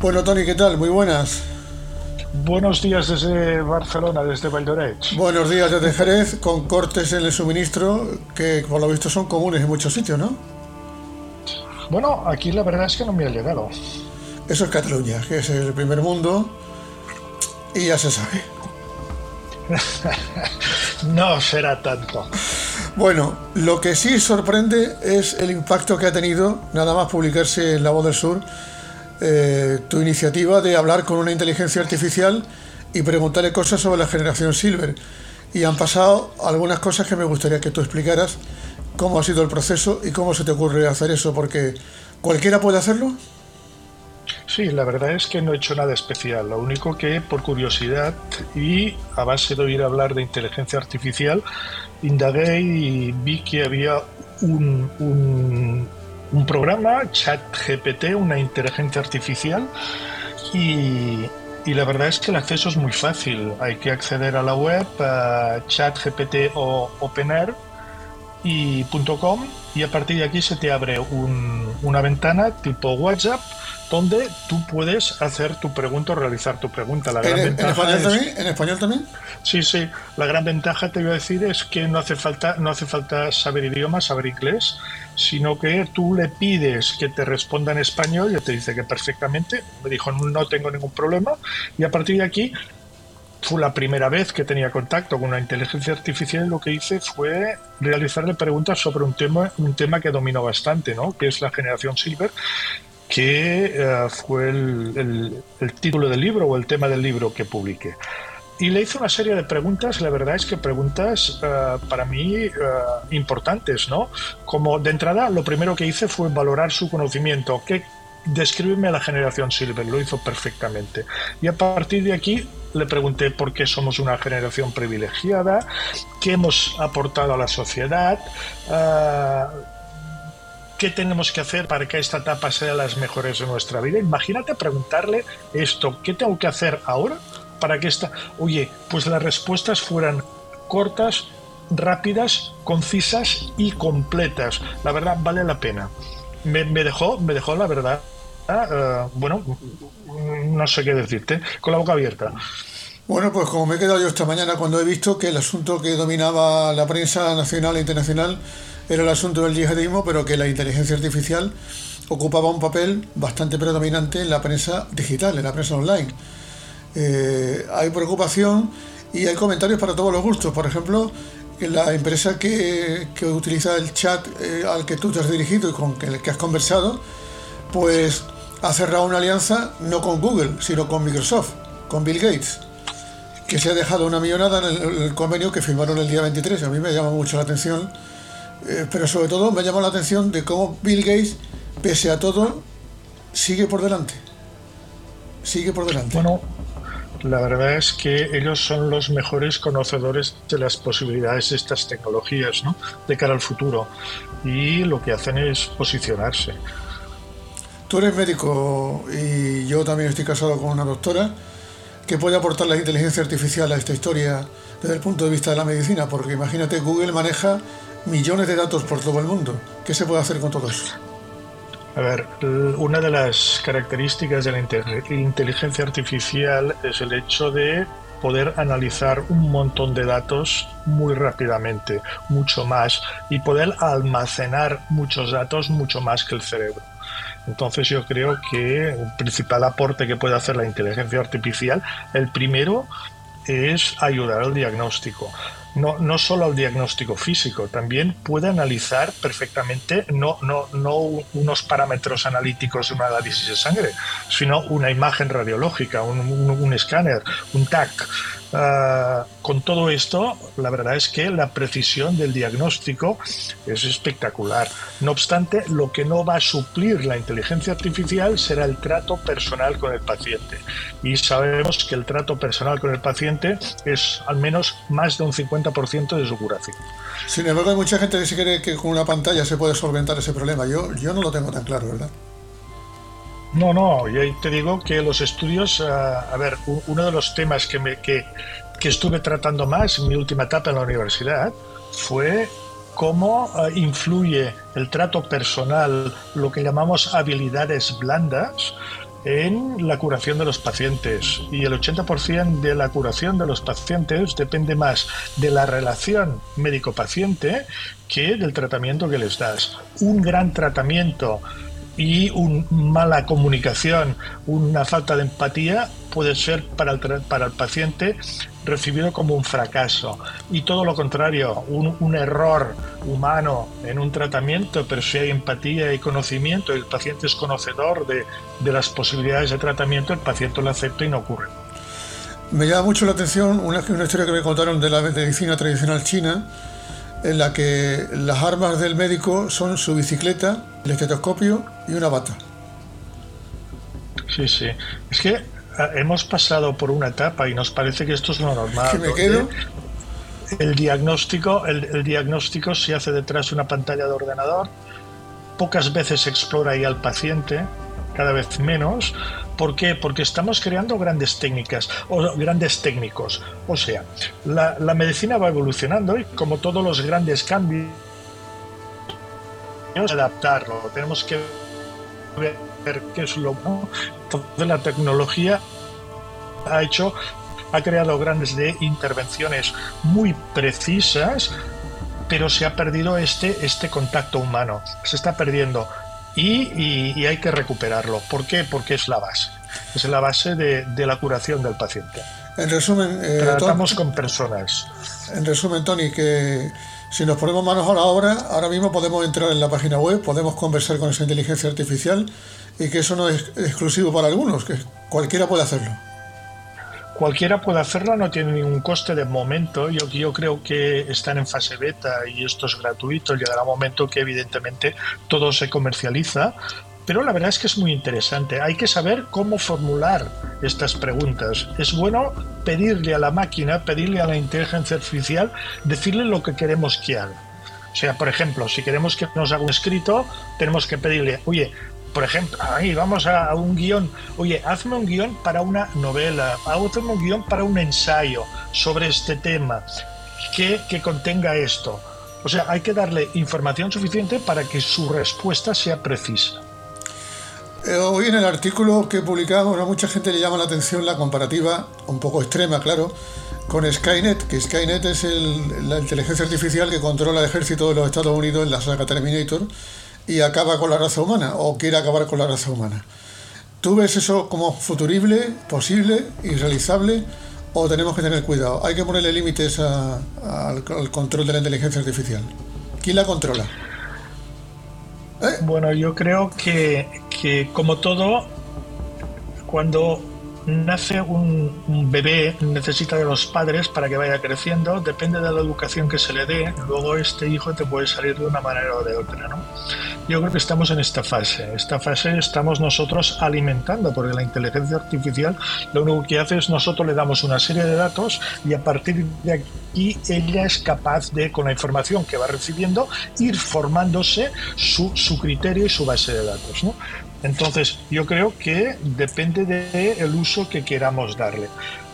Bueno, Tony, ¿qué tal? Muy buenas. Buenos días desde Barcelona, desde Valdoret. Buenos días desde Jerez, con cortes en el suministro que por lo visto son comunes en muchos sitios, ¿no? Bueno, aquí la verdad es que no me ha llegado. Eso es Cataluña, que es el primer mundo y ya se sabe. no será tanto. Bueno, lo que sí sorprende es el impacto que ha tenido, nada más publicarse en La Voz del Sur, eh, tu iniciativa de hablar con una inteligencia artificial y preguntarle cosas sobre la generación Silver. Y han pasado algunas cosas que me gustaría que tú explicaras cómo ha sido el proceso y cómo se te ocurre hacer eso, porque cualquiera puede hacerlo. Sí, la verdad es que no he hecho nada especial. Lo único que, por curiosidad y a base de oír hablar de inteligencia artificial, indagué y vi que había un, un, un programa, ChatGPT, una inteligencia artificial, y, y, la verdad es que el acceso es muy fácil. Hay que acceder a la web, ChatGPT o OpenAir, y .com y a partir de aquí se te abre un, una ventana tipo WhatsApp donde tú puedes hacer tu pregunta o realizar tu pregunta. La gran ¿En, ventaja español también? ¿En español también? Sí, sí. La gran ventaja, te voy a decir, es que no hace falta, no hace falta saber idioma, saber inglés, sino que tú le pides que te responda en español y te dice que perfectamente. Me dijo, no tengo ningún problema. Y a partir de aquí fue la primera vez que tenía contacto con una inteligencia artificial y lo que hice fue realizarle preguntas sobre un tema, un tema que dominó bastante, ¿no? que es la generación Silver, que uh, fue el, el, título del libro o el tema del libro que publiqué. Y le hice una serie de preguntas, la verdad es que preguntas uh, para mí uh, importantes, ¿no? Como de entrada, lo primero que hice fue valorar su conocimiento, qué describirme a la generación Silver, lo hizo perfectamente. Y a partir de aquí le pregunté por qué somos una generación privilegiada, qué hemos aportado a la sociedad, uh, qué tenemos que hacer para que esta etapa sea las mejores de nuestra vida. Imagínate preguntarle esto, ¿qué tengo que hacer ahora para que esta... Oye, pues las respuestas fueran cortas, rápidas, concisas y completas. La verdad, vale la pena. Me, dejó, me dejó la verdad uh, bueno, no sé qué decirte, con la boca abierta. Bueno, pues como me he quedado yo esta mañana cuando he visto que el asunto que dominaba la prensa nacional e internacional era el asunto del yihadismo, pero que la inteligencia artificial ocupaba un papel bastante predominante en la prensa digital, en la prensa online. Eh, hay preocupación y hay comentarios para todos los gustos. Por ejemplo, la empresa que, utiliza el chat eh, al que tú te has dirigido y con el que has conversado, pues ha cerrado una alianza no con Google, sino con Microsoft, con Bill Gates, que se ha dejado una millonada en el, el convenio que firmaron el día 23. A mí me llama mucho la atención, eh, pero sobre todo me llama la atención de cómo Bill Gates, pese a todo, sigue por delante. Sigue por delante. Bueno, la verdad es que ellos son los mejores conocedores de las posibilidades de estas tecnologías ¿no? de cara al futuro y lo que hacen es posicionarse. Tú eres médico y yo también estoy casado con una doctora. ¿Qué puede aportar la inteligencia artificial a esta historia desde el punto de vista de la medicina? Porque imagínate, Google maneja millones de datos por todo el mundo. ¿Qué se puede hacer con todo eso? A ver, una de las características de la inteligencia artificial es el hecho de poder analizar un montón de datos muy rápidamente, mucho más, y poder almacenar muchos datos mucho más que el cerebro. Entonces yo creo que el principal aporte que puede hacer la inteligencia artificial, el primero es ayudar al diagnóstico. No, no solo al diagnóstico físico, también puede analizar perfectamente no, no, no unos parámetros analíticos de un análisis de sangre, sino una imagen radiológica, un, un, un escáner, un TAC. Uh, con todo esto, la verdad es que la precisión del diagnóstico es espectacular. No obstante, lo que no va a suplir la inteligencia artificial será el trato personal con el paciente. Y sabemos que el trato personal con el paciente es al menos más de un 50% de su curación. Sin embargo, hay mucha gente que se cree que con una pantalla se puede solventar ese problema. Yo, yo no lo tengo tan claro, ¿verdad? No, no, y ahí te digo que los estudios, uh, a ver, uno de los temas que, que, estuve tratando más en mi última etapa en la universidad fue cómo uh, influye el trato personal, lo que llamamos habilidades blandas, en la curación de los pacientes y el 80% de la curación de los pacientes depende más de la relación médico-paciente que del tratamiento que les das. Un gran tratamiento y una mala comunicación, una falta de empatía puede ser para el, para el paciente recibido como un fracaso. Y todo lo contrario, un, error humano en un tratamiento, pero si hay empatía y conocimiento, el paciente es conocedor de, de las posibilidades de tratamiento, el paciente lo acepta y no ocurre. Me llama mucho la atención una, una historia que me contaron de la medicina tradicional china, en la que las armas del médico son su bicicleta, el estetoscopio y una bata. Sí, sí. Es que hemos pasado por una etapa y nos parece que esto es lo normal. me quedo? El diagnóstico, el, diagnóstico se hace detrás de una pantalla de ordenador. Pocas veces se explora ahí al paciente, cada vez menos. ¿Por qué? Porque estamos creando grandes técnicas o grandes técnicos. O sea, la, medicina va evolucionando y como todos los grandes cambios, tenemos que adaptarlo, tenemos que ver qué es lo de la tecnología ha hecho ha creado grandes de intervenciones muy precisas pero se ha perdido este, este contacto humano, se está perdiendo y, hay que recuperarlo. ¿Por qué? Porque es la base, es la base de, la curación del paciente. En resumen, eh, tratamos con personas. En resumen, Tony, que si nos ponemos manos a la obra, ahora mismo podemos entrar en la página web, podemos conversar con esa inteligencia artificial y que eso no es exclusivo para algunos, que cualquiera puede hacerlo. Cualquiera puede hacerlo, no tiene ningún coste de momento. Yo, creo que están en fase beta y esto es gratuito. Llegará un momento que evidentemente todo se comercializa, pero la verdad es que es muy interesante. Hay que saber cómo formular estas preguntas. Es bueno pedirle a la máquina, pedirle a la inteligencia artificial, decirle lo que queremos que haga. O sea, por ejemplo, si queremos que nos haga un escrito, tenemos que pedirle, oye, por ejemplo, ahí vamos a, un guion, oye, hazme un guion para una novela, hazme un guion para un ensayo sobre este tema que, que contenga esto. O sea, hay que darle información suficiente para que su respuesta sea precisa. Eh, hoy en el artículo que publicamos a mucha gente le llama la atención la comparativa, un poco extrema, claro, con Skynet, que Skynet es la inteligencia artificial que controla el ejército de los Estados Unidos en la saga Terminator y acaba con la raza humana o quiere acabar con la raza humana. ¿Tú ves eso como futurible, posible, irrealizable o tenemos que tener cuidado? Hay que ponerle límites al control de la inteligencia artificial. ¿Quién la controla? ¿Eh? Bueno, yo creo que, que como todo, cuando nace un, bebé, necesita de los padres para que vaya creciendo, depende de la educación que se le dé, luego este hijo te puede salir de una manera o de otra, ¿no? Yo creo que estamos en esta fase, esta fase estamos nosotros alimentando, porque la inteligencia artificial lo único que hace es nosotros le damos una serie de datos y a partir de aquí ella es capaz de, con la información que va recibiendo, ir formándose su, su criterio y su base de datos. Entonces, yo creo que depende del uso que queramos darle.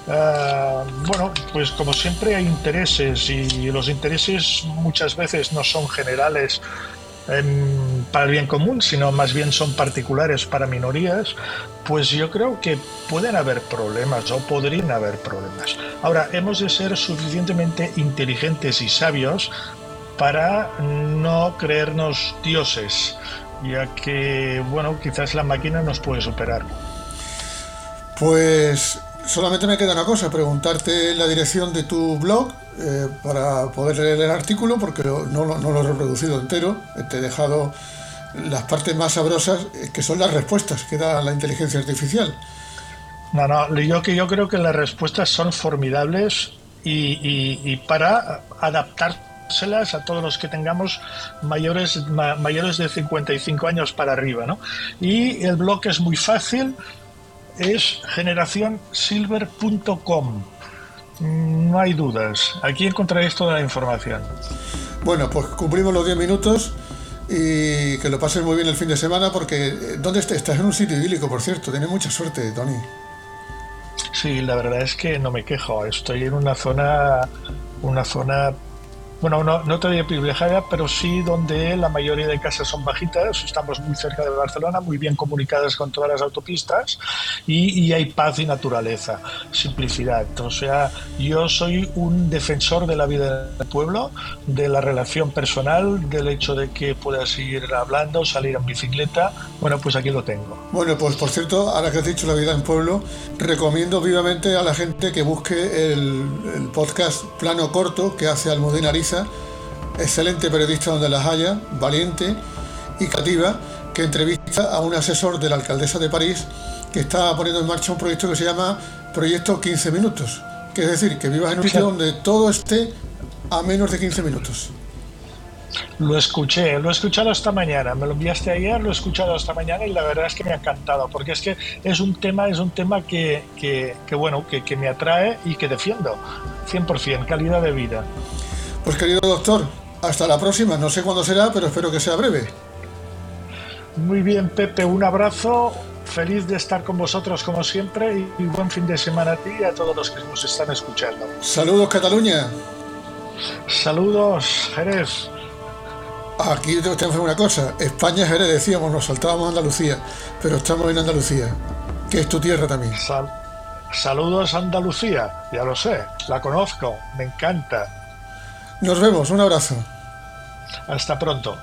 Ah, bueno, pues como siempre hay intereses y los intereses muchas veces no son generales para el bien común, sino más bien son particulares para minorías, pues yo creo que pueden haber problemas o podrían haber problemas. Ahora, hemos de ser suficientemente inteligentes y sabios para no creernos dioses ya que, bueno, quizás la máquina nos puede superar. Pues solamente me queda una cosa, preguntarte la dirección de tu blog eh, para poder leer el artículo, porque no, no, lo he reproducido entero, te he dejado las partes más sabrosas, eh, que son las respuestas que da la inteligencia artificial. No, no, yo, que yo creo que las respuestas son formidables y, y, y para adaptar a todos los que tengamos mayores, mayores de 55 años para arriba. ¿no? Y el blog es muy fácil, es generacionsilver.com. No hay dudas, aquí encontraréis toda la información. Bueno, pues cumplimos los 10 minutos y que lo pases muy bien el fin de semana porque eh, ¿dónde estás? Estás en un sitio idílico, por cierto. Tienes mucha suerte, Tony. Sí, la verdad es que no me quejo. Estoy en una zona, una zona bueno, no, no te diría privilegiada, pero sí donde la mayoría de casas son bajitas, estamos muy cerca de Barcelona, muy bien comunicadas con todas las autopistas y, y hay paz y naturaleza, simplicidad. O sea, yo soy un defensor de la vida del pueblo, de la relación personal, del hecho de que puedas ir hablando, salir en bicicleta. Bueno, pues aquí lo tengo. Bueno, pues por cierto, ahora que has dicho la vida en pueblo, recomiendo vivamente a la gente que busque el, el podcast Plano Corto que hace Almudena Ariza, excelente periodista donde las haya, valiente y cativa, que entrevista a un asesor de la alcaldesa de París que está poniendo en marcha un proyecto que se llama Proyecto 15 Minutos, que es decir, que vivas en un sitio donde todo esté a menos de 15 minutos. Lo escuché, lo he escuchado esta mañana, me lo enviaste ayer, lo he escuchado esta mañana y la verdad es que me ha encantado, porque es que es un tema, es un tema que, que, que bueno, que, que, me atrae y que defiendo, 100%, calidad de vida. Pues querido doctor, hasta la próxima, no sé cuándo será, pero espero que sea breve. Muy bien, Pepe, un abrazo, feliz de estar con vosotros como siempre y, buen fin de semana a ti y a todos los que nos están escuchando. Saludos, Cataluña. Saludos, Jerez. Aquí tengo que hacer una cosa. España es Jerez, decíamos, nos saltábamos a Andalucía, pero estamos en Andalucía, que es tu tierra también. Sal Saludos Andalucía, ya lo sé, la conozco, me encanta. Nos vemos, un abrazo. Hasta pronto.